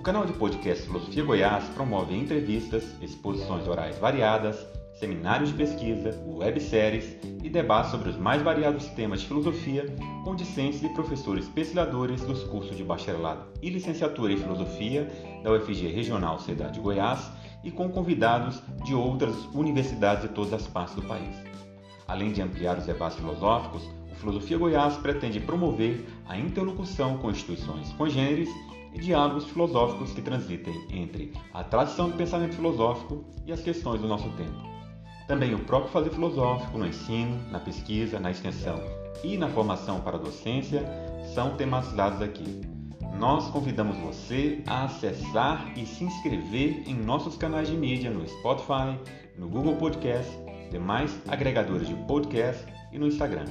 O canal de podcast Filosofia Goiás promove entrevistas, exposições orais variadas, seminários de pesquisa, webséries e debates sobre os mais variados temas de filosofia com discentes e professores pesquisadores dos cursos de bacharelado e licenciatura em filosofia da UFG Regional Cidade de Goiás e com convidados de outras universidades de todas as partes do país. Além de ampliar os debates filosóficos, o Filosofia Goiás pretende promover a interlocução com instituições congêneres e diálogos filosóficos que transitem entre a tradição do pensamento filosófico e as questões do nosso tempo. Também o próprio fazer filosófico no ensino, na pesquisa, na extensão e na formação para a docência são tematizados aqui. Nós convidamos você a acessar e se inscrever em nossos canais de mídia no Spotify, no Google Podcast, demais agregadores de podcast e no Instagram.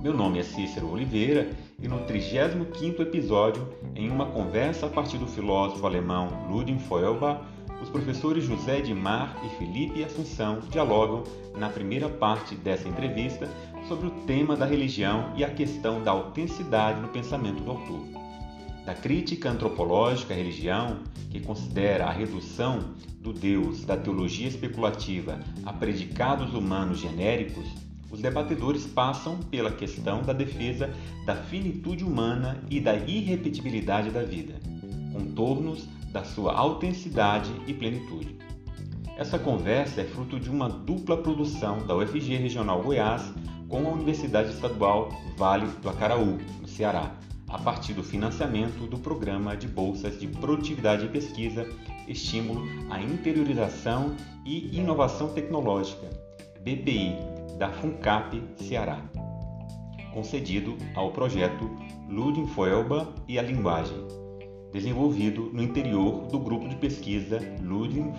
Meu nome é Cícero Oliveira e no 35º episódio, em uma conversa a partir do filósofo alemão Ludwig Feuerbach, os professores José Edmar e Felipe Assunção dialogam na primeira parte dessa entrevista sobre o tema da religião e a questão da autenticidade no pensamento do autor. Da crítica antropológica à religião, que considera a redução do Deus da teologia especulativa a predicados humanos genéricos, os debatedores passam pela questão da defesa da finitude humana e da irrepetibilidade da vida, contornos da sua autenticidade e plenitude. Essa conversa é fruto de uma dupla produção da UFG Regional Goiás com a Universidade Estadual Vale do Acaraú, no Ceará, a partir do financiamento do Programa de Bolsas de Produtividade e Pesquisa, Estímulo à Interiorização e Inovação Tecnológica, BPI, da FUNCAP Ceará, concedido ao projeto Ludwig e a Linguagem, desenvolvido no interior do grupo de pesquisa Ludwig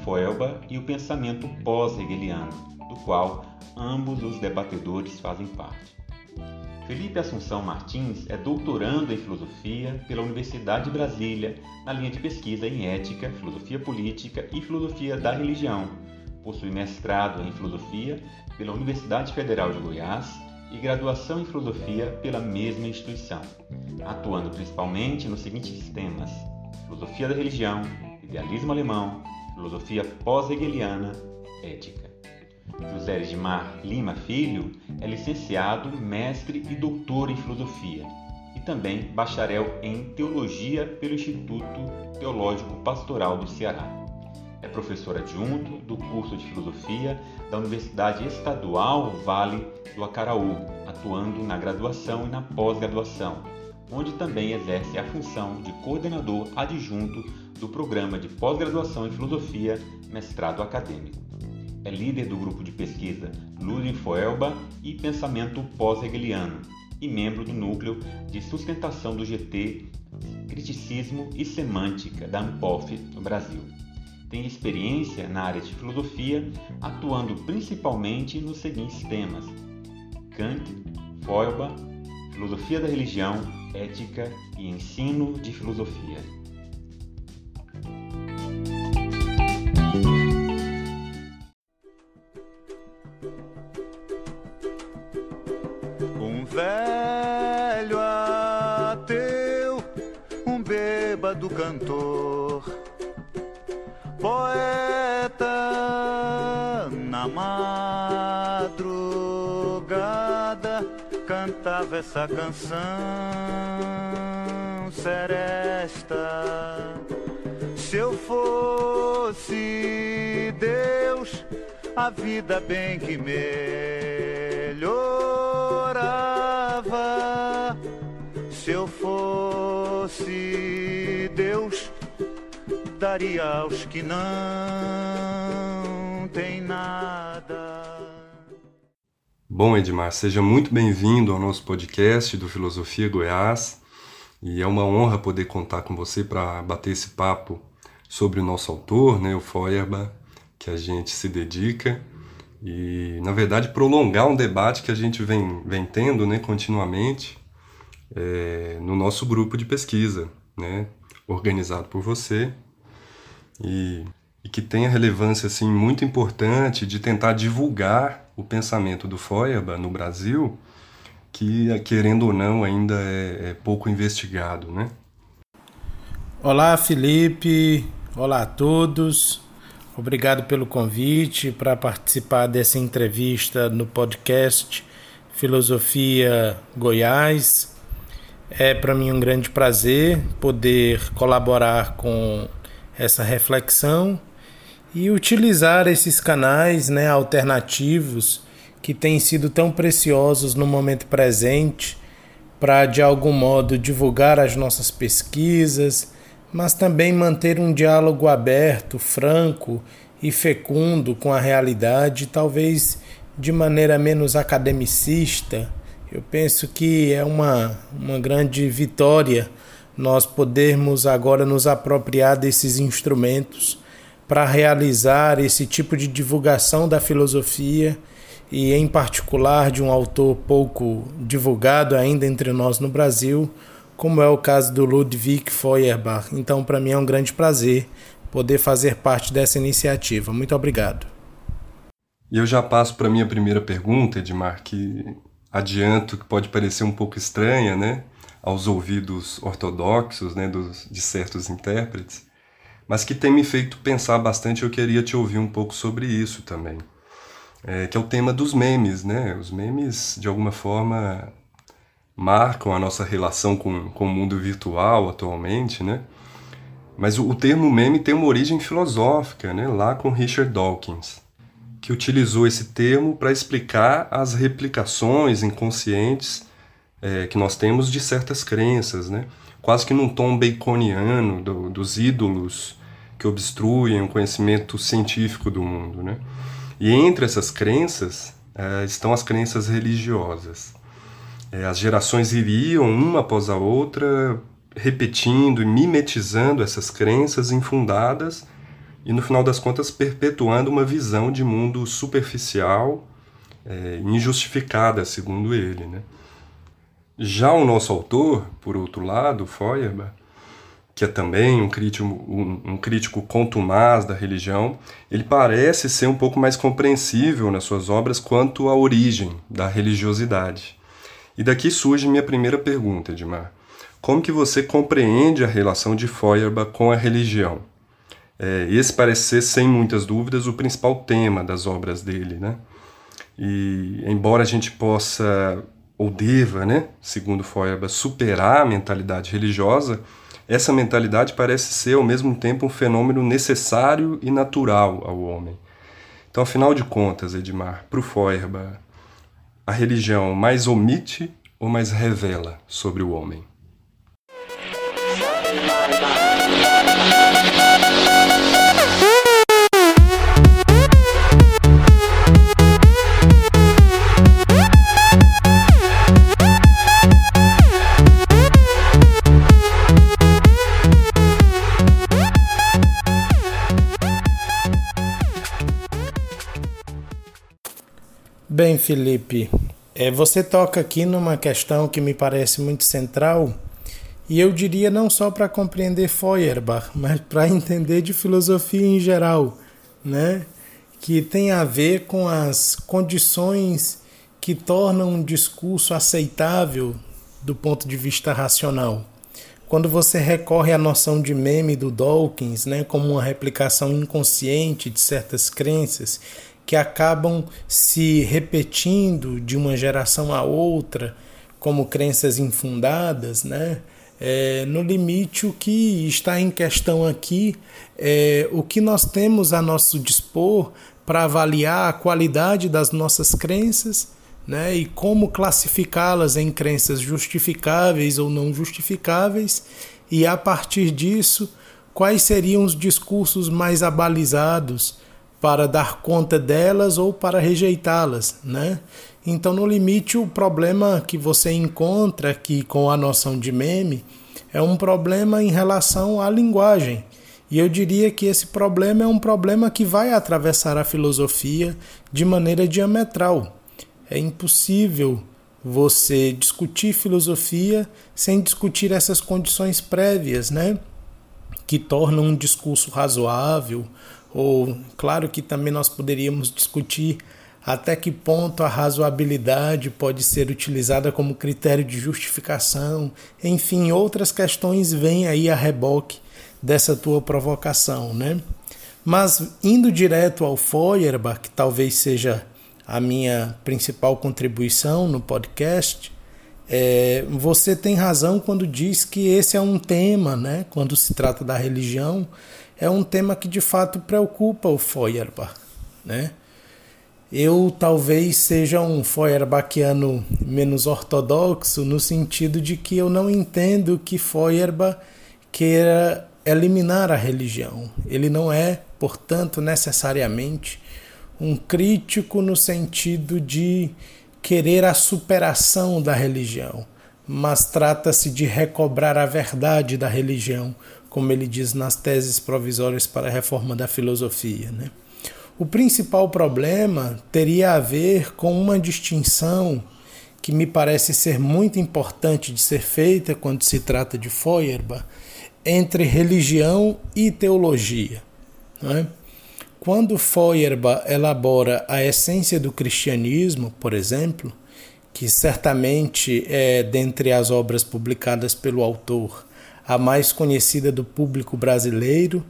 e o Pensamento Pós-Hegeliano, do qual ambos os debatedores fazem parte. Felipe Assunção Martins é doutorando em filosofia pela Universidade de Brasília, na linha de pesquisa em ética, filosofia política e filosofia da religião. Possui mestrado em filosofia pela Universidade Federal de Goiás e graduação em filosofia pela mesma instituição, atuando principalmente nos seguintes temas: filosofia da religião, idealismo alemão, filosofia pós-hegeliana, ética. José Edmar Lima Filho é licenciado, mestre e doutor em filosofia e também bacharel em teologia pelo Instituto Teológico Pastoral do Ceará. É professor adjunto do curso de filosofia da Universidade Estadual Vale do Acaraú, atuando na graduação e na pós-graduação, onde também exerce a função de coordenador adjunto do programa de pós-graduação em filosofia, mestrado acadêmico. É líder do grupo de pesquisa Ludwig Foelba e Pensamento Pós-Hegeliano e membro do núcleo de sustentação do GT Criticismo e Semântica da ANPOF no Brasil tem experiência na área de filosofia, atuando principalmente nos seguintes temas: Kant, Feuerbach, filosofia da religião, ética e ensino de filosofia. Um velho ateu, um bêbado cantor cantava essa canção seresta. Se eu fosse Deus, a vida bem que melhorava. Se eu fosse Deus, daria aos que não têm nada. Bom, Edmar, seja muito bem-vindo ao nosso podcast do Filosofia Goiás. E é uma honra poder contar com você para bater esse papo sobre o nosso autor, né, o Feuerbach, que a gente se dedica. e, na verdade, prolongar um debate que a gente vem, vem tendo né, continuamente é, no nosso grupo de pesquisa, né, organizado por você, e, que tem a relevância assim, muito importante de tentar divulgar o pensamento do Feuerbach no Brasil, que, querendo ou não, ainda é, é pouco investigado. Né? Olá, Felipe. Olá a todos. Obrigado pelo convite para participar dessa entrevista no podcast Filosofia Goiás. É para mim um grande prazer poder colaborar com essa reflexão e utilizar esses canais né, alternativos que têm sido tão preciosos no momento presente para, de algum modo, divulgar as nossas pesquisas mas também manter um diálogo aberto, franco e fecundo com a realidade, talvez de maneira menos academicista. Eu penso que é uma, uma grande vitória nós podermos agora nos apropriar desses instrumentos para realizar esse tipo de divulgação da filosofia e, em particular, de um autor pouco divulgado ainda entre nós no Brasil, como é o caso do Ludwig Feuerbach. Então, para mim é um grande prazer poder fazer parte dessa iniciativa. Muito obrigado. E eu já passo para a minha primeira pergunta, Edmar, que adianto que pode parecer um pouco estranha, né, aos ouvidos ortodoxos, né, dos, de certos intérpretes, mas que tem me feito pensar bastante. Eu queria te ouvir um pouco sobre isso também, é, que é o tema dos memes, né? Os memes, de alguma forma, marcam a nossa relação com, com o mundo virtual atualmente, né? Mas o, o termo meme tem uma origem filosófica, né? Lá com Richard Dawkins, que utilizou esse termo para explicar as replicações inconscientes é, que nós temos de certas crenças, né? Quase que num tom baconiano do, dos ídolos que obstruem o conhecimento científico do mundo, né? E entre essas crenças é, estão as crenças religiosas. É, as gerações iriam, uma após a outra, repetindo e mimetizando essas crenças infundadas e, no final das contas, perpetuando uma visão de mundo superficial, é, injustificada, segundo ele. Né? Já o nosso autor, por outro lado, Feuerbach, que é também um crítico, um, um crítico contumaz da religião, ele parece ser um pouco mais compreensível nas suas obras quanto à origem da religiosidade. E daqui surge minha primeira pergunta, Edmar. Como que você compreende a relação de Feuerbach com a religião? É, esse parece ser, sem muitas dúvidas, o principal tema das obras dele, né? E embora a gente possa ou deva, né, segundo Feuerbach, superar a mentalidade religiosa, essa mentalidade parece ser ao mesmo tempo um fenômeno necessário e natural ao homem. Então, afinal de contas, Edmar, para o Feuerbach, a religião mais omite ou mais revela sobre o homem? Bem, Felipe, é, você toca aqui numa questão que me parece muito central, e eu diria não só para compreender Feuerbach, mas para entender de filosofia em geral, né? que tem a ver com as condições que tornam um discurso aceitável do ponto de vista racional. Quando você recorre à noção de meme do Dawkins, né, como uma replicação inconsciente de certas crenças que acabam se repetindo de uma geração a outra como crenças infundadas, né? É, no limite, o que está em questão aqui é o que nós temos a nosso dispor para avaliar a qualidade das nossas crenças né, e como classificá-las em crenças justificáveis ou não justificáveis, e a partir disso, quais seriam os discursos mais abalizados para dar conta delas ou para rejeitá-las, né? Então, no limite, o problema que você encontra aqui com a noção de meme é um problema em relação à linguagem. E eu diria que esse problema é um problema que vai atravessar a filosofia de maneira diametral. É impossível você discutir filosofia sem discutir essas condições prévias, né? Que tornam um discurso razoável, ou claro que também nós poderíamos discutir até que ponto a razoabilidade pode ser utilizada como critério de justificação, enfim, outras questões vêm aí a reboque dessa tua provocação, né? Mas indo direto ao Feuerbach, que talvez seja a minha principal contribuição no podcast, é, você tem razão quando diz que esse é um tema, né? Quando se trata da religião, é um tema que de fato preocupa o Feuerbach, né? Eu talvez seja um Feuerbachiano menos ortodoxo no sentido de que eu não entendo que Feuerbach queira eliminar a religião. Ele não é, portanto, necessariamente um crítico no sentido de querer a superação da religião, mas trata-se de recobrar a verdade da religião, como ele diz nas teses provisórias para a reforma da filosofia. Né? O principal problema teria a ver com uma distinção que me parece ser muito importante de ser feita quando se trata de Feuerbach entre religião e teologia. É? Quando Feuerbach elabora a essência do cristianismo, por exemplo, que certamente é, dentre as obras publicadas pelo autor, a mais conhecida do público brasileiro,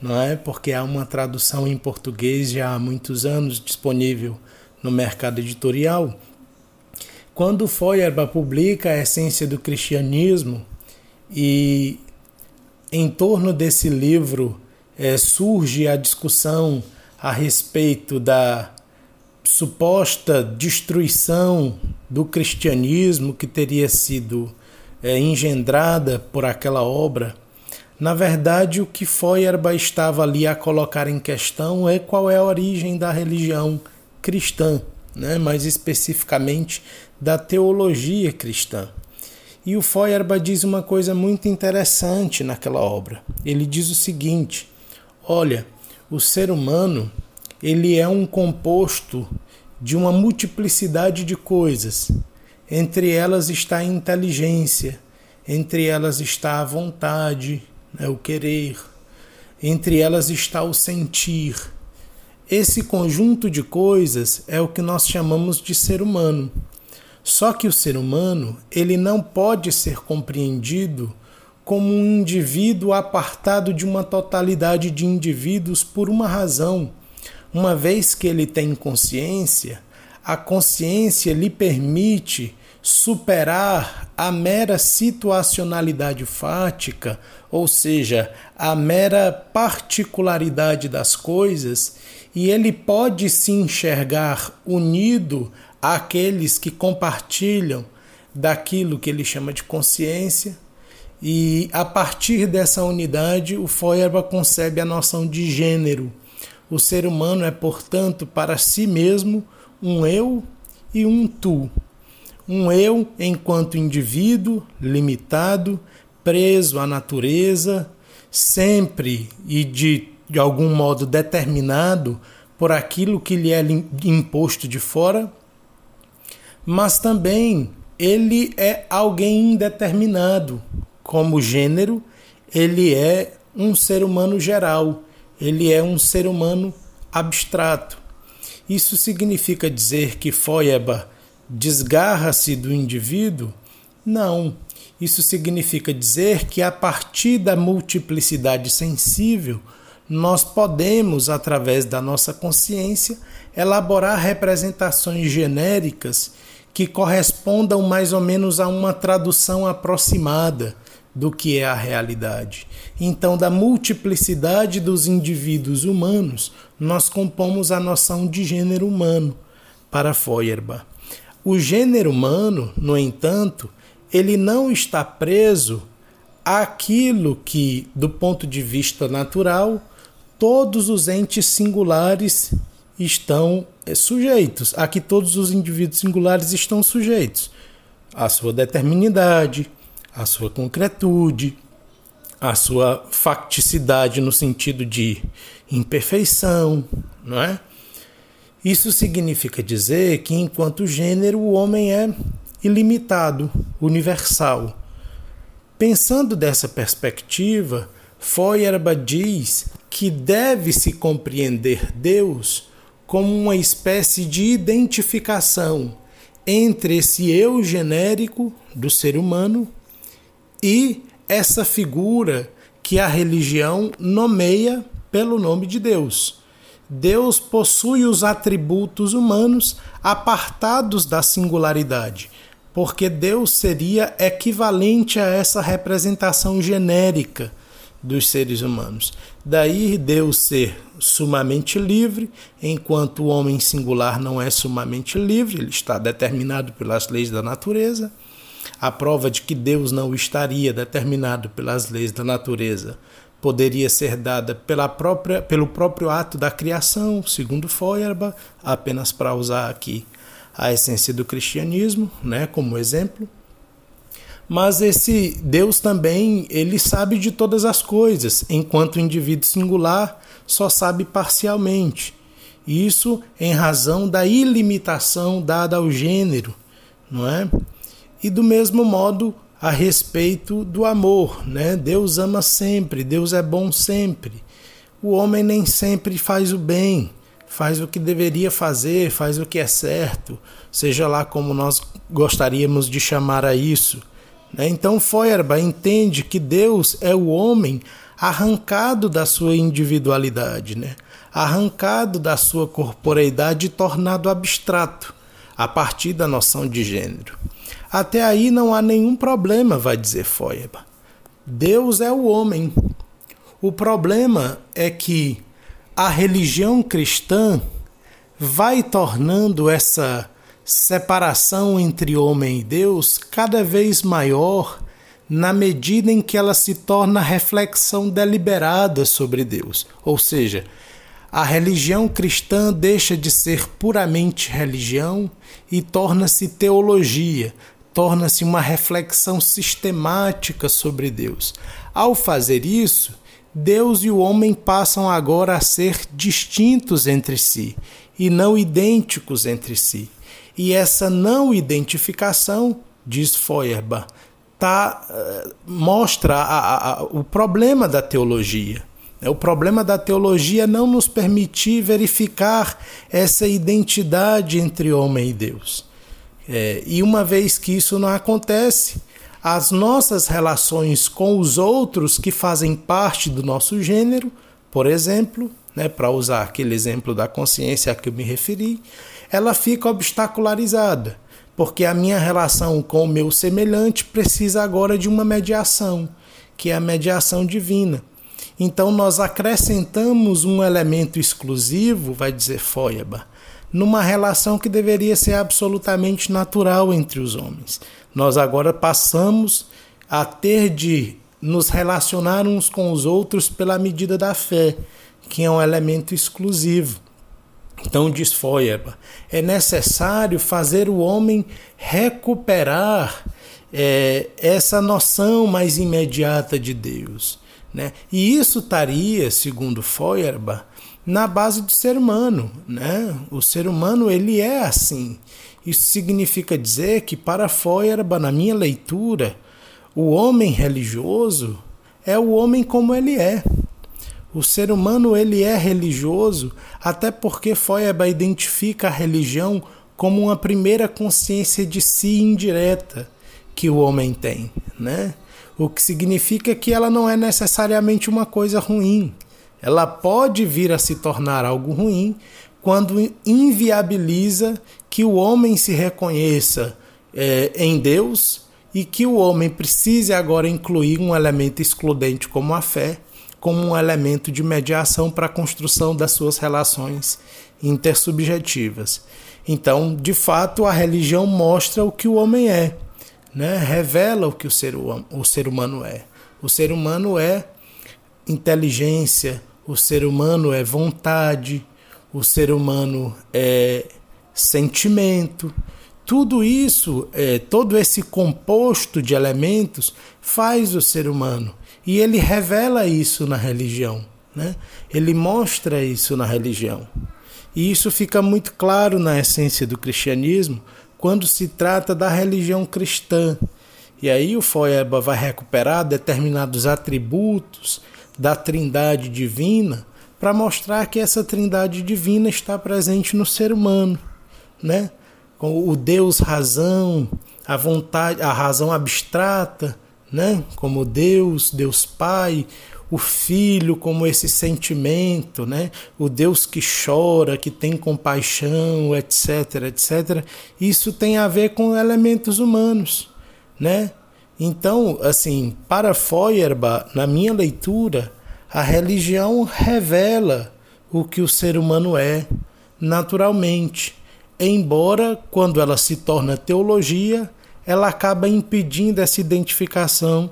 não é? Porque há uma tradução em português já há muitos anos disponível no mercado editorial. Quando Feuerbach publica a essência do cristianismo e em torno desse livro é, surge a discussão a respeito da suposta destruição do cristianismo que teria sido é, engendrada por aquela obra. Na verdade, o que Feuerbach estava ali a colocar em questão é qual é a origem da religião cristã, né? mais especificamente da teologia cristã. E o Feuerbach diz uma coisa muito interessante naquela obra. Ele diz o seguinte: olha, o ser humano ele é um composto de uma multiplicidade de coisas. Entre elas está a inteligência, entre elas está a vontade, né, o querer, entre elas está o sentir. Esse conjunto de coisas é o que nós chamamos de ser humano. Só que o ser humano, ele não pode ser compreendido como um indivíduo apartado de uma totalidade de indivíduos por uma razão. Uma vez que ele tem consciência, a consciência lhe permite superar a mera situacionalidade fática, ou seja, a mera particularidade das coisas, e ele pode se enxergar unido àqueles que compartilham daquilo que ele chama de consciência, e a partir dessa unidade, o Feuerbach concebe a noção de gênero. O ser humano é, portanto, para si mesmo um eu e um tu. Um eu enquanto indivíduo limitado, preso à natureza, sempre e de, de algum modo determinado por aquilo que lhe é imposto de fora, mas também ele é alguém indeterminado. Como gênero, ele é um ser humano geral, ele é um ser humano abstrato. Isso significa dizer que Feuerbach desgarra-se do indivíduo? Não. Isso significa dizer que a partir da multiplicidade sensível, nós podemos, através da nossa consciência, elaborar representações genéricas que correspondam mais ou menos a uma tradução aproximada do que é a realidade. Então, da multiplicidade dos indivíduos humanos, nós compomos a noção de gênero humano para Feuerbach. O gênero humano, no entanto, ele não está preso àquilo que, do ponto de vista natural, todos os entes singulares estão é, sujeitos, a que todos os indivíduos singulares estão sujeitos, à sua determinidade, à sua concretude, a sua facticidade no sentido de imperfeição, não é? Isso significa dizer que, enquanto gênero, o homem é ilimitado, universal. Pensando dessa perspectiva, Feuerbach diz que deve-se compreender Deus como uma espécie de identificação entre esse eu genérico do ser humano e essa figura que a religião nomeia pelo nome de Deus. Deus possui os atributos humanos apartados da singularidade, porque Deus seria equivalente a essa representação genérica dos seres humanos. Daí Deus ser sumamente livre, enquanto o homem singular não é sumamente livre, ele está determinado pelas leis da natureza. A prova de que Deus não estaria determinado pelas leis da natureza poderia ser dada pela própria, pelo próprio ato da criação, segundo Feuerbach, apenas para usar aqui a essência do cristianismo, né, como exemplo. Mas esse Deus também, ele sabe de todas as coisas, enquanto o indivíduo singular só sabe parcialmente. Isso em razão da ilimitação dada ao gênero, não é? E do mesmo modo, a respeito do amor, né? Deus ama sempre, Deus é bom sempre. O homem nem sempre faz o bem, faz o que deveria fazer, faz o que é certo, seja lá como nós gostaríamos de chamar a isso. Né? Então Feuerbach entende que Deus é o homem arrancado da sua individualidade, né? arrancado da sua corporeidade e tornado abstrato a partir da noção de gênero. Até aí não há nenhum problema, vai dizer Feuerbach. Deus é o homem. O problema é que a religião cristã vai tornando essa separação entre homem e Deus cada vez maior na medida em que ela se torna reflexão deliberada sobre Deus. Ou seja, a religião cristã deixa de ser puramente religião e torna-se teologia, torna-se uma reflexão sistemática sobre Deus. Ao fazer isso, Deus e o homem passam agora a ser distintos entre si e não idênticos entre si. E essa não identificação, diz Feuerbach, tá, uh, mostra a, a, o problema da teologia. O problema da teologia é não nos permitir verificar essa identidade entre homem e Deus. É, e uma vez que isso não acontece, as nossas relações com os outros que fazem parte do nosso gênero, por exemplo, né, para usar aquele exemplo da consciência a que eu me referi, ela fica obstacularizada, porque a minha relação com o meu semelhante precisa agora de uma mediação, que é a mediação divina. Então nós acrescentamos um elemento exclusivo, vai dizer Feuerbach, numa relação que deveria ser absolutamente natural entre os homens. Nós agora passamos a ter de nos relacionar uns com os outros pela medida da fé, que é um elemento exclusivo. Então, diz Feuerbach, é necessário fazer o homem recuperar é, essa noção mais imediata de Deus. Né? E isso estaria, segundo Feuerbach, na base do ser humano, né? O ser humano ele é assim. Isso significa dizer que para Feuerbach, na minha leitura, o homem religioso é o homem como ele é. O ser humano ele é religioso, até porque Feuerbach identifica a religião como uma primeira consciência de si indireta que o homem tem, né? O que significa que ela não é necessariamente uma coisa ruim ela pode vir a se tornar algo ruim quando inviabiliza que o homem se reconheça é, em Deus e que o homem precise agora incluir um elemento excludente como a fé, como um elemento de mediação para a construção das suas relações intersubjetivas. Então, de fato, a religião mostra o que o homem é, né? revela o que o ser, o ser humano é. O ser humano é inteligência, o ser humano é vontade, o ser humano é sentimento. Tudo isso, é, todo esse composto de elementos faz o ser humano. E ele revela isso na religião, né? Ele mostra isso na religião. E isso fica muito claro na essência do cristianismo quando se trata da religião cristã. E aí o Feuerbach vai recuperar determinados atributos da Trindade divina para mostrar que essa Trindade divina está presente no ser humano, né? O Deus razão, a vontade, a razão abstrata, né? Como Deus, Deus Pai, o filho como esse sentimento, né? O Deus que chora, que tem compaixão, etc, etc. Isso tem a ver com elementos humanos, né? Então, assim, para Feuerbach, na minha leitura, a religião revela o que o ser humano é naturalmente, embora quando ela se torna teologia, ela acaba impedindo essa identificação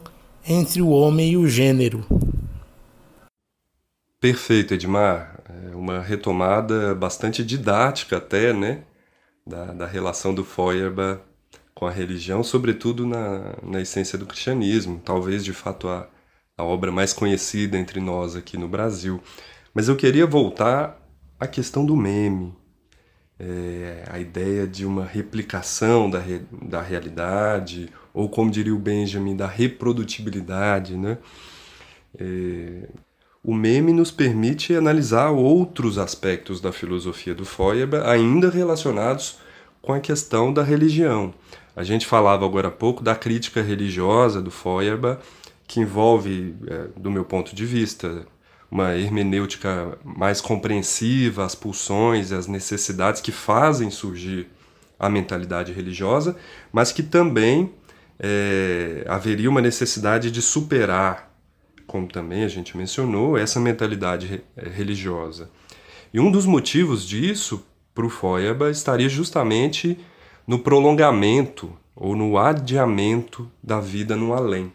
entre o homem e o gênero. Perfeito, Edmar. É uma retomada bastante didática até, né? Da, da relação do Feuerbach com a religião, sobretudo na, na essência do cristianismo. Talvez, de fato, a, a obra mais conhecida entre nós aqui no Brasil. Mas eu queria voltar à questão do meme. É, a ideia de uma replicação da, re, da realidade, ou como diria o Benjamin, da reprodutibilidade, né? É, o meme nos permite analisar outros aspectos da filosofia do Feuerbach, ainda relacionados com a questão da religião. A gente falava agora há pouco da crítica religiosa do Feuerbach, que envolve, é, do meu ponto de vista, uma hermenêutica mais compreensiva às pulsões e às necessidades que fazem surgir a mentalidade religiosa, mas que também é, haveria uma necessidade de superar como também a gente mencionou, essa mentalidade eh, religiosa. E um dos motivos disso para o Feuerbach estaria justamente no prolongamento ou no adiamento da vida no além.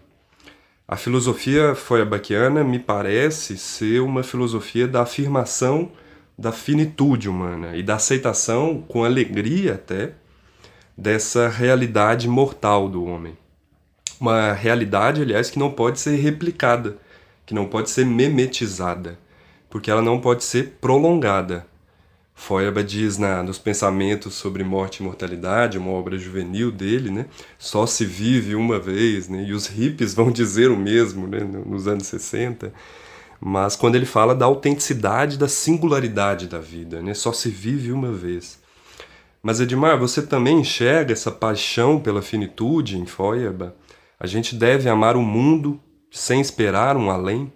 A filosofia feuerbachiana me parece ser uma filosofia da afirmação da finitude humana e da aceitação, com alegria até, dessa realidade mortal do homem. Uma realidade, aliás, que não pode ser replicada, que não pode ser memetizada, porque ela não pode ser prolongada. Feuerbach diz na, nos Pensamentos sobre Morte e Mortalidade, uma obra juvenil dele, né? só se vive uma vez, né? e os hippies vão dizer o mesmo né? nos anos 60, mas quando ele fala da autenticidade, da singularidade da vida, né? só se vive uma vez. Mas Edmar, você também enxerga essa paixão pela finitude em Feuerbach? A gente deve amar o mundo sem esperar um além?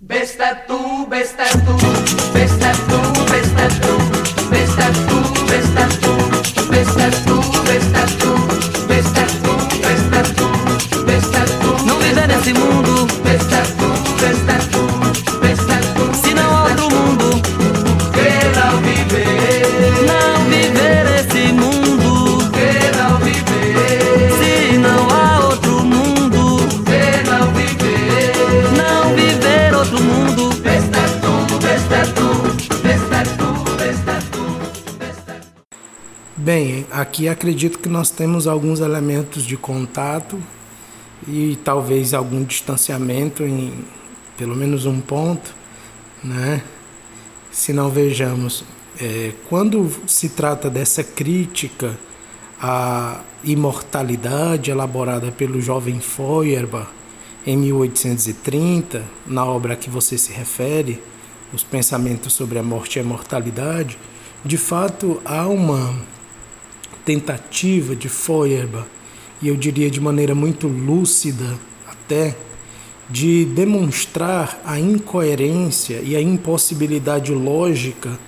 Besta tu, besta tu, besta tu, besta tu, besta tu, besta tu, besta tu, besta tu, besta tu, besta tu, besta tu. Não viver nesse mundo, Bem, aqui acredito que nós temos alguns elementos de contato e talvez algum distanciamento em pelo menos um ponto, né? Se não vejamos, é, quando se trata dessa crítica à imortalidade elaborada pelo jovem Feuerbach em 1830, na obra a que você se refere, Os Pensamentos sobre a Morte e a Mortalidade, de fato há uma tentativa de Feuerbach, e eu diria de maneira muito lúcida até, de demonstrar a incoerência e a impossibilidade lógica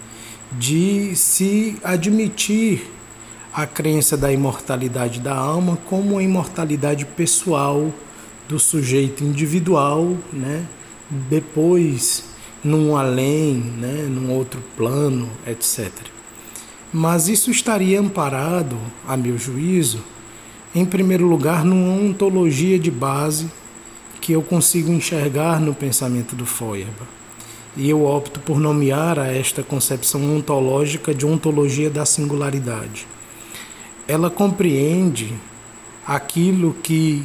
de se admitir a crença da imortalidade da alma como uma imortalidade pessoal do sujeito individual, né? depois num além, né? num outro plano, etc. Mas isso estaria amparado, a meu juízo, em primeiro lugar, numa ontologia de base que eu consigo enxergar no pensamento do Feuerbach. E eu opto por nomear a esta concepção ontológica de ontologia da singularidade. ela compreende aquilo que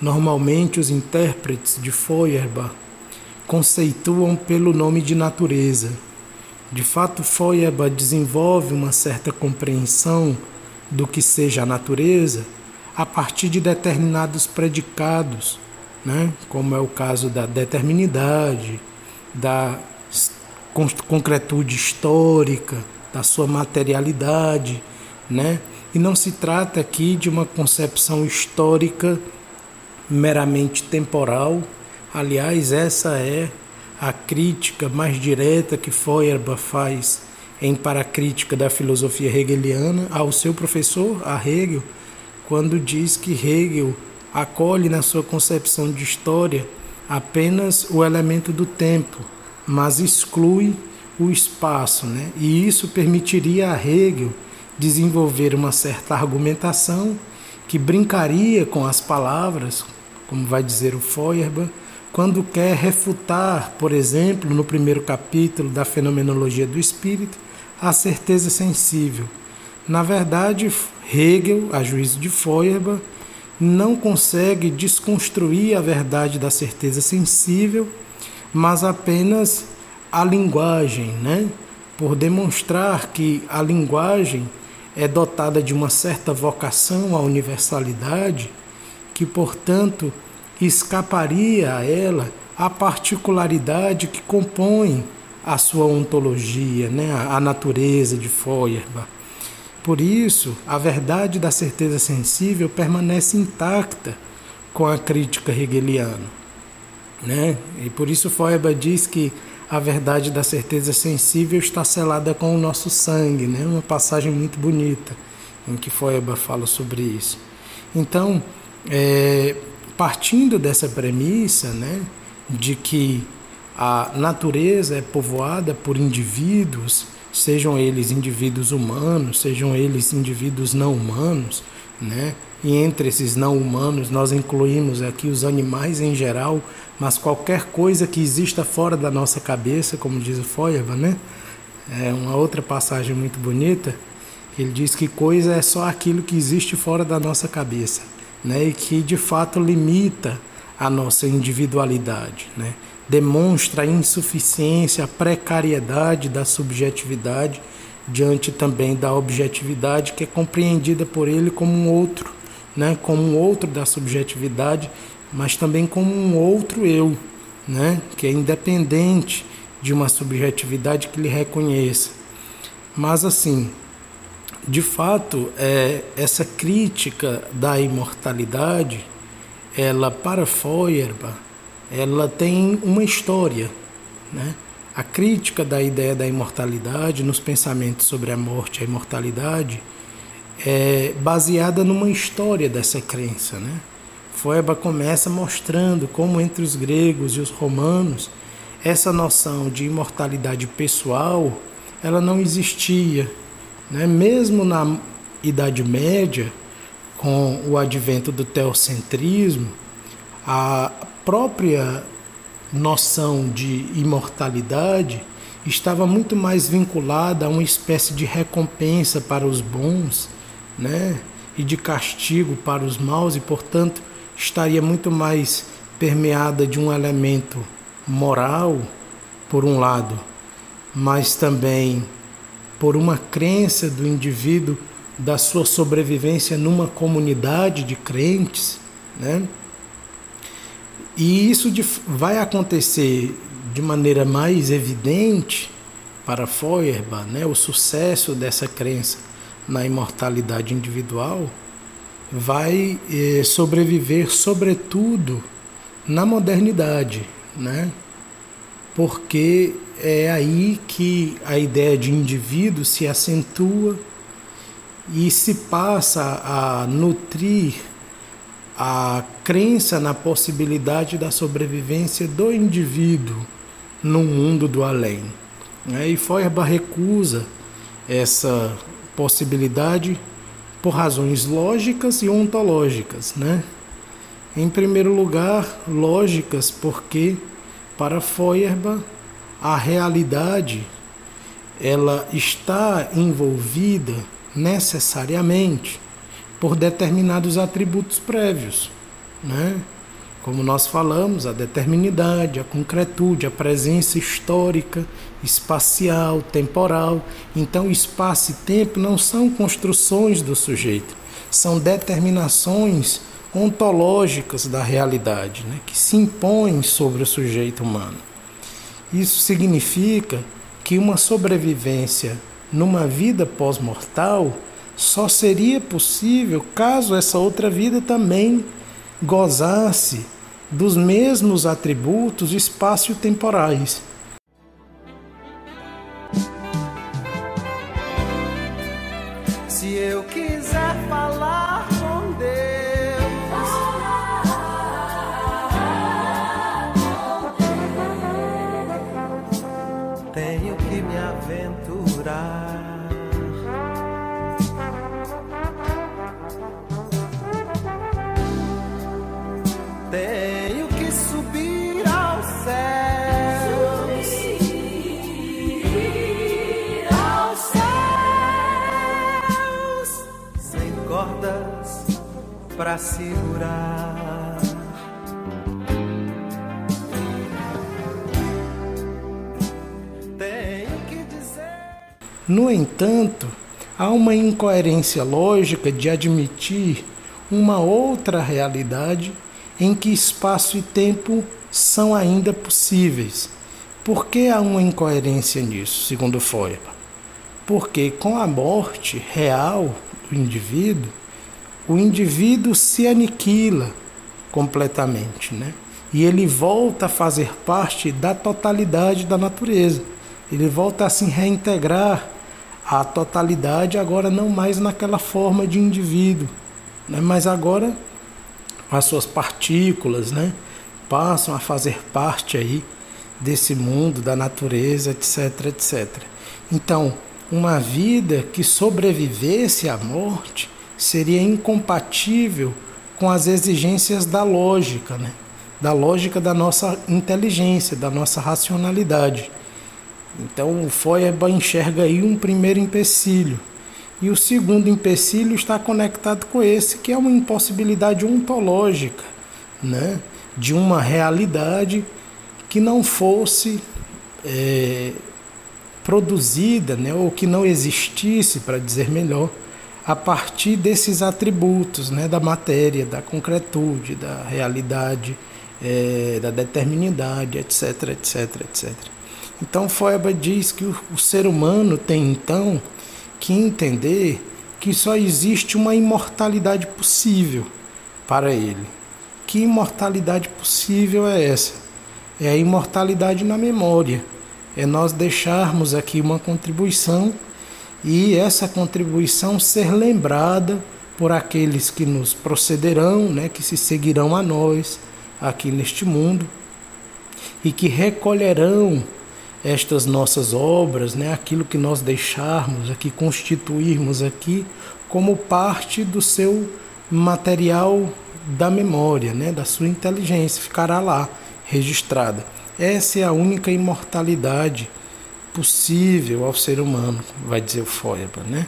normalmente os intérpretes de Feuerbach conceituam pelo nome de natureza. De fato, Feuerbach desenvolve uma certa compreensão do que seja a natureza a partir de determinados predicados, né? como é o caso da determinidade, da concretude histórica, da sua materialidade, né? E não se trata aqui de uma concepção histórica meramente temporal. Aliás, essa é a crítica mais direta que Feuerbach faz em Paracrítica da Filosofia Hegeliana ao seu professor, a Hegel, quando diz que Hegel acolhe na sua concepção de história apenas o elemento do tempo, mas exclui o espaço, né? E isso permitiria a Hegel desenvolver uma certa argumentação que brincaria com as palavras, como vai dizer o Feuerbach, quando quer refutar, por exemplo, no primeiro capítulo da Fenomenologia do Espírito, a certeza sensível. Na verdade, Hegel, a juízo de Feuerbach, não consegue desconstruir a verdade da certeza sensível, mas apenas a linguagem, né? por demonstrar que a linguagem é dotada de uma certa vocação à universalidade, que, portanto, escaparia a ela a particularidade que compõe a sua ontologia, né? a natureza de Feuerbach. Por isso, a verdade da certeza sensível permanece intacta com a crítica hegeliana. Né? E por isso Feuerbach diz que a verdade da certeza sensível está selada com o nosso sangue, né? Uma passagem muito bonita em que Feuerbach fala sobre isso. Então, é, partindo dessa premissa, né, de que a natureza é povoada por indivíduos, sejam eles indivíduos humanos, sejam eles indivíduos não humanos, né? E entre esses não humanos nós incluímos aqui os animais em geral, mas qualquer coisa que exista fora da nossa cabeça, como diz o Feuerbach, né? É uma outra passagem muito bonita. Ele diz que coisa é só aquilo que existe fora da nossa cabeça, né? E que de fato limita a nossa individualidade, né? Demonstra a insuficiência, a precariedade da subjetividade diante também da objetividade que é compreendida por ele como um outro, né? Como um outro da subjetividade mas também como um outro eu, né? que é independente de uma subjetividade que lhe reconheça. Mas assim, de fato, é, essa crítica da imortalidade, ela para Feuerbach, ela tem uma história, né? A crítica da ideia da imortalidade nos pensamentos sobre a morte e a imortalidade é baseada numa história dessa crença, né? Foeba começa mostrando como entre os gregos e os romanos essa noção de imortalidade pessoal ela não existia, né? Mesmo na Idade Média, com o advento do teocentrismo, a própria noção de imortalidade estava muito mais vinculada a uma espécie de recompensa para os bons, né? E de castigo para os maus e, portanto, estaria muito mais permeada de um elemento moral, por um lado, mas também por uma crença do indivíduo da sua sobrevivência numa comunidade de crentes, né? E isso vai acontecer de maneira mais evidente para Feuerbach, né? O sucesso dessa crença na imortalidade individual vai eh, sobreviver, sobretudo, na modernidade, né? Porque é aí que a ideia de indivíduo se acentua e se passa a nutrir a crença na possibilidade da sobrevivência do indivíduo no mundo do além. Né? E Feuerbach recusa essa possibilidade por razões lógicas e ontológicas, né? Em primeiro lugar, lógicas, porque para Feuerbach a realidade ela está envolvida necessariamente por determinados atributos prévios, né? Como nós falamos, a determinidade, a concretude, a presença histórica, espacial, temporal. Então, espaço e tempo não são construções do sujeito, são determinações ontológicas da realidade, né, que se impõem sobre o sujeito humano. Isso significa que uma sobrevivência numa vida pós-mortal só seria possível caso essa outra vida também gozasse dos mesmos atributos espaço-temporais. Pra segurar. Tenho que dizer. No entanto, há uma incoerência lógica de admitir uma outra realidade em que espaço e tempo são ainda possíveis. Por que há uma incoerência nisso, segundo Feuerbach? Porque com a morte real do indivíduo, o indivíduo se aniquila completamente, né? E ele volta a fazer parte da totalidade da natureza. Ele volta a se reintegrar à totalidade, agora não mais naquela forma de indivíduo, né? mas agora as suas partículas né? passam a fazer parte aí desse mundo, da natureza, etc, etc. Então, uma vida que sobrevivesse à morte seria incompatível com as exigências da lógica, né? da lógica da nossa inteligência, da nossa racionalidade. Então, o Feuerbach enxerga aí um primeiro empecilho. E o segundo empecilho está conectado com esse, que é uma impossibilidade ontológica, né? de uma realidade que não fosse é, produzida, né? ou que não existisse, para dizer melhor, a partir desses atributos né? da matéria, da concretude, da realidade, é, da determinidade, etc, etc, etc. Então Feuerbach diz que o, o ser humano tem então que entender que só existe uma imortalidade possível para ele. Que imortalidade possível é essa? É a imortalidade na memória. É nós deixarmos aqui uma contribuição e essa contribuição ser lembrada por aqueles que nos procederão, né, que se seguirão a nós aqui neste mundo e que recolherão estas nossas obras, né, aquilo que nós deixarmos aqui, constituirmos aqui como parte do seu material da memória, né, da sua inteligência, ficará lá registrada. Essa é a única imortalidade possível ao ser humano, vai dizer o Feuerbach, né?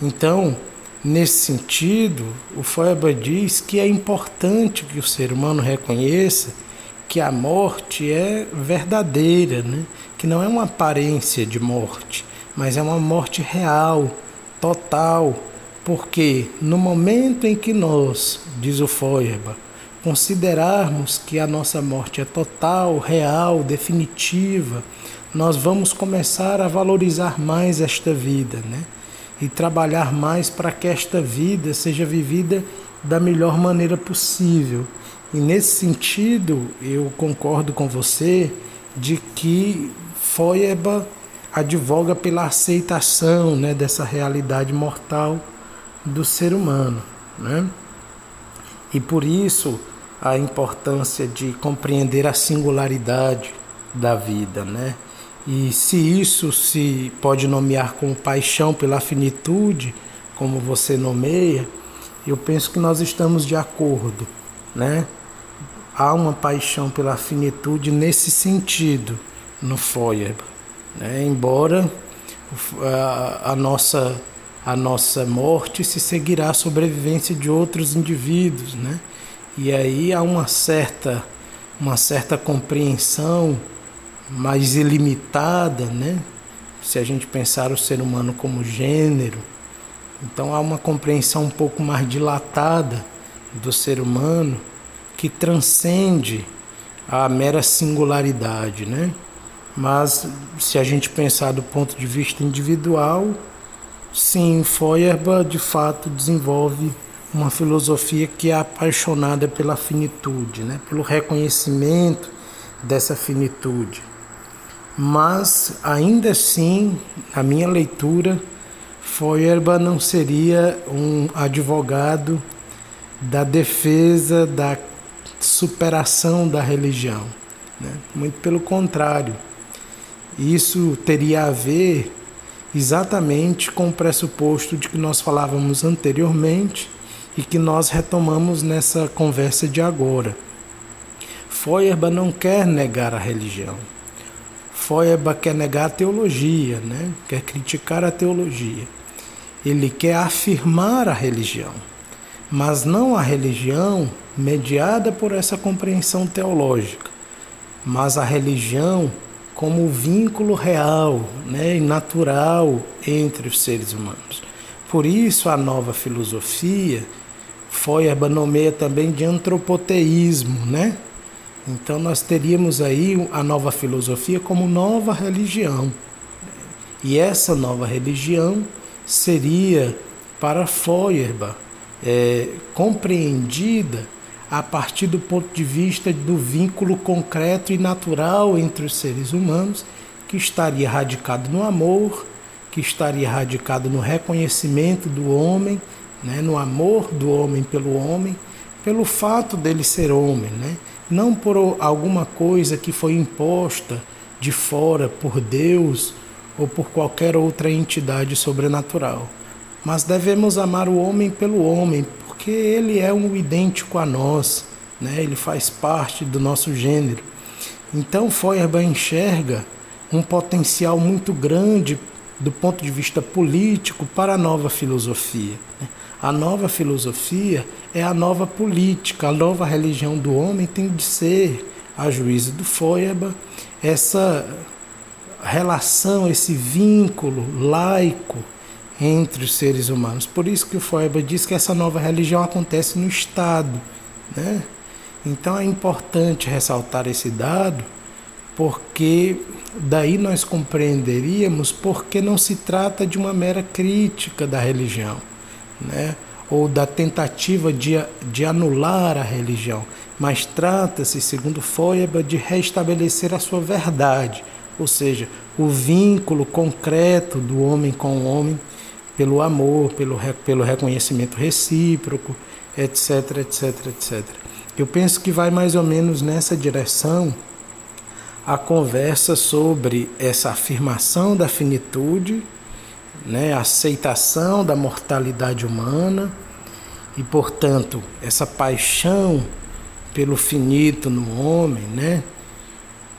Então, nesse sentido, o Feuerbach diz que é importante que o ser humano reconheça que a morte é verdadeira, né? que não é uma aparência de morte, mas é uma morte real, total, porque no momento em que nós, diz o Feuerbach, considerarmos que a nossa morte é total, real, definitiva, nós vamos começar a valorizar mais esta vida, né? E trabalhar mais para que esta vida seja vivida da melhor maneira possível. E nesse sentido, eu concordo com você de que Feuerbach advoga pela aceitação né, dessa realidade mortal do ser humano. Né? E por isso a importância de compreender a singularidade da vida. Né? E se isso se pode nomear como paixão pela finitude, como você nomeia, eu penso que nós estamos de acordo. Né? Há uma paixão pela finitude nesse sentido no Feuerbach. Né? Embora a, a nossa a nossa morte se seguirá a sobrevivência de outros indivíduos, né? E aí há uma certa uma certa compreensão mais ilimitada, né? Se a gente pensar o ser humano como gênero, então há uma compreensão um pouco mais dilatada do ser humano que transcende a mera singularidade, né? Mas se a gente pensar do ponto de vista individual, sim, Feuerbach de fato desenvolve uma filosofia que é apaixonada pela finitude, né? pelo reconhecimento dessa finitude. Mas ainda assim, a minha leitura, Feuerbach não seria um advogado da defesa da superação da religião. Né? Muito pelo contrário. Isso teria a ver exatamente com o pressuposto de que nós falávamos anteriormente e que nós retomamos nessa conversa de agora. Feuerbach não quer negar a religião. Feuerbach quer negar a teologia, né? quer criticar a teologia. Ele quer afirmar a religião, mas não a religião mediada por essa compreensão teológica, mas a religião como vínculo real né, e natural entre os seres humanos. Por isso, a nova filosofia, Feuerbach nomeia também de antropoteísmo, né? Então, nós teríamos aí a nova filosofia como nova religião. E essa nova religião seria, para Feuerbach, é, compreendida a partir do ponto de vista do vínculo concreto e natural entre os seres humanos, que estaria radicado no amor, que estaria radicado no reconhecimento do homem, né, no amor do homem pelo homem, pelo fato dele ser homem, né, não por alguma coisa que foi imposta de fora por Deus ou por qualquer outra entidade sobrenatural. Mas devemos amar o homem pelo homem, porque ele é um idêntico a nós, né? ele faz parte do nosso gênero. Então Feuerbach enxerga um potencial muito grande do ponto de vista político para a nova filosofia. Né? A nova filosofia é a nova política, a nova religião do homem tem de ser, a juízo do Feuerbach, essa relação, esse vínculo laico entre os seres humanos. Por isso que o Feuerbach diz que essa nova religião acontece no Estado. Né? Então é importante ressaltar esse dado, porque daí nós compreenderíamos porque não se trata de uma mera crítica da religião, né? ou da tentativa de, de anular a religião, mas trata-se, segundo Feuerbach, de restabelecer a sua verdade, ou seja, o vínculo concreto do homem com o homem pelo amor, pelo, pelo reconhecimento recíproco, etc, etc, etc. Eu penso que vai mais ou menos nessa direção a conversa sobre essa afirmação da finitude, né, a aceitação da mortalidade humana e, portanto, essa paixão pelo finito no homem, né,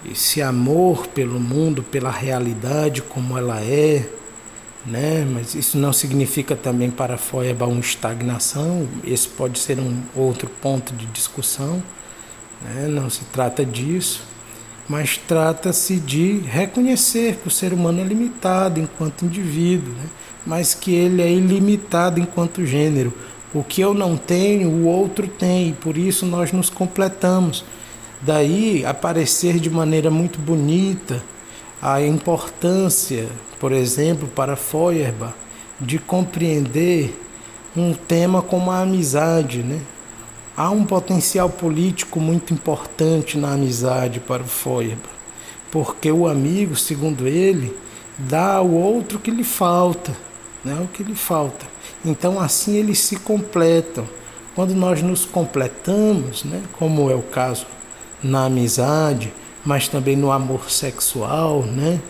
esse amor pelo mundo, pela realidade como ela é, né? Mas isso não significa também para Feuerbach uma estagnação. Esse pode ser um outro ponto de discussão. Né? Não se trata disso, mas trata-se de reconhecer que o ser humano é limitado enquanto indivíduo, né? mas que ele é ilimitado enquanto gênero. O que eu não tenho, o outro tem, e por isso nós nos completamos. Daí aparecer de maneira muito bonita a importância por exemplo, para Feuerbach, de compreender um tema como a amizade, né? Há um potencial político muito importante na amizade para o Feuerbach, porque o amigo, segundo ele, dá ao outro o que lhe falta, né? O que lhe falta. Então assim eles se completam. Quando nós nos completamos, né? Como é o caso na amizade, mas também no amor sexual, né?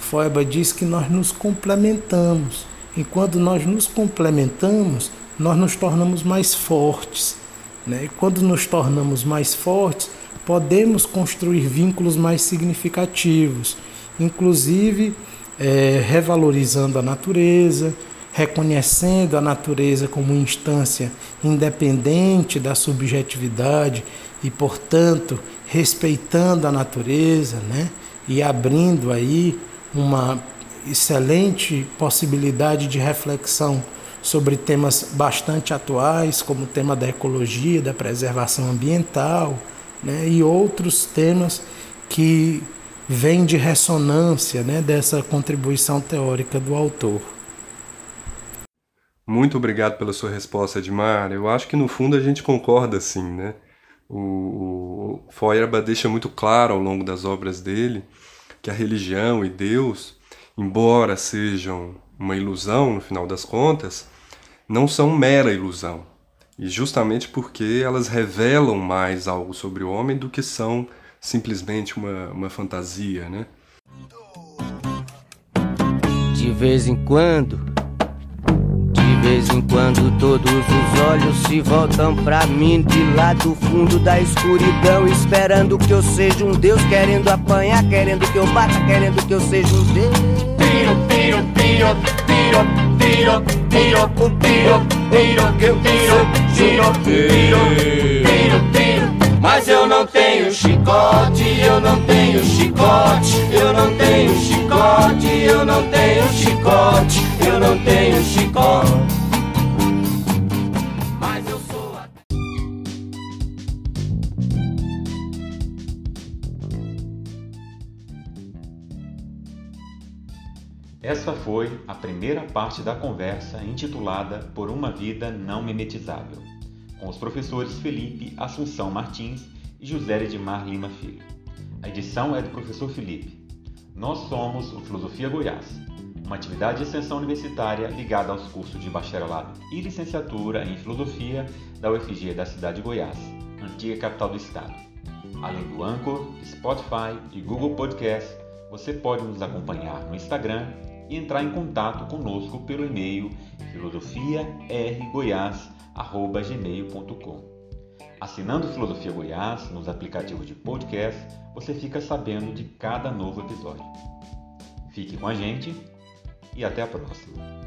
Feuerbach diz que nós nos complementamos. E quando nós nos complementamos, nós nos tornamos mais fortes. Né? E quando nos tornamos mais fortes, podemos construir vínculos mais significativos, inclusive é, revalorizando a natureza, reconhecendo a natureza como instância independente da subjetividade e, portanto, respeitando a natureza, né? E abrindo aí uma excelente possibilidade de reflexão sobre temas bastante atuais, como o tema da ecologia, da preservação ambiental, né? E outros temas que vêm de ressonância, né? Dessa contribuição teórica do autor. Muito obrigado pela sua resposta, Edmar. Eu acho que no fundo a gente concorda sim, né? O, o Feuerbach deixa muito claro ao longo das obras dele que a religião e Deus, embora sejam uma ilusão no final das contas, não são mera ilusão. E justamente porque elas revelam mais algo sobre o homem do que são simplesmente uma, uma fantasia, né? De vez em quando de vez em quando todos os olhos se voltam pra mim de lá do fundo da escuridão, esperando que eu seja um Deus, querendo apanhar, querendo que eu bata, querendo que eu seja um Deus. Tiro, tiro, tiro, tiro, tiro, tiro, tiro, tiro, que eu tiro, tiro, tiro, tiro, tiro. Mas eu não tenho chicote, eu não tenho chicote, eu não tenho chicote, eu não tenho chicote, eu não tenho chicote. Essa foi a primeira parte da conversa intitulada Por uma Vida Não Mimetizável, com os professores Felipe Assunção Martins e José Edmar Lima Filho. A edição é do professor Felipe. Nós somos o Filosofia Goiás, uma atividade de extensão universitária ligada aos cursos de bacharelado e licenciatura em filosofia da UFG da cidade de Goiás, antiga capital do estado. Além do Anchor, Spotify e Google Podcast, você pode nos acompanhar no Instagram e entrar em contato conosco pelo e-mail filosofiargoiás.gmail.com. Assinando Filosofia Goiás nos aplicativos de podcast, você fica sabendo de cada novo episódio. Fique com a gente e até a próxima.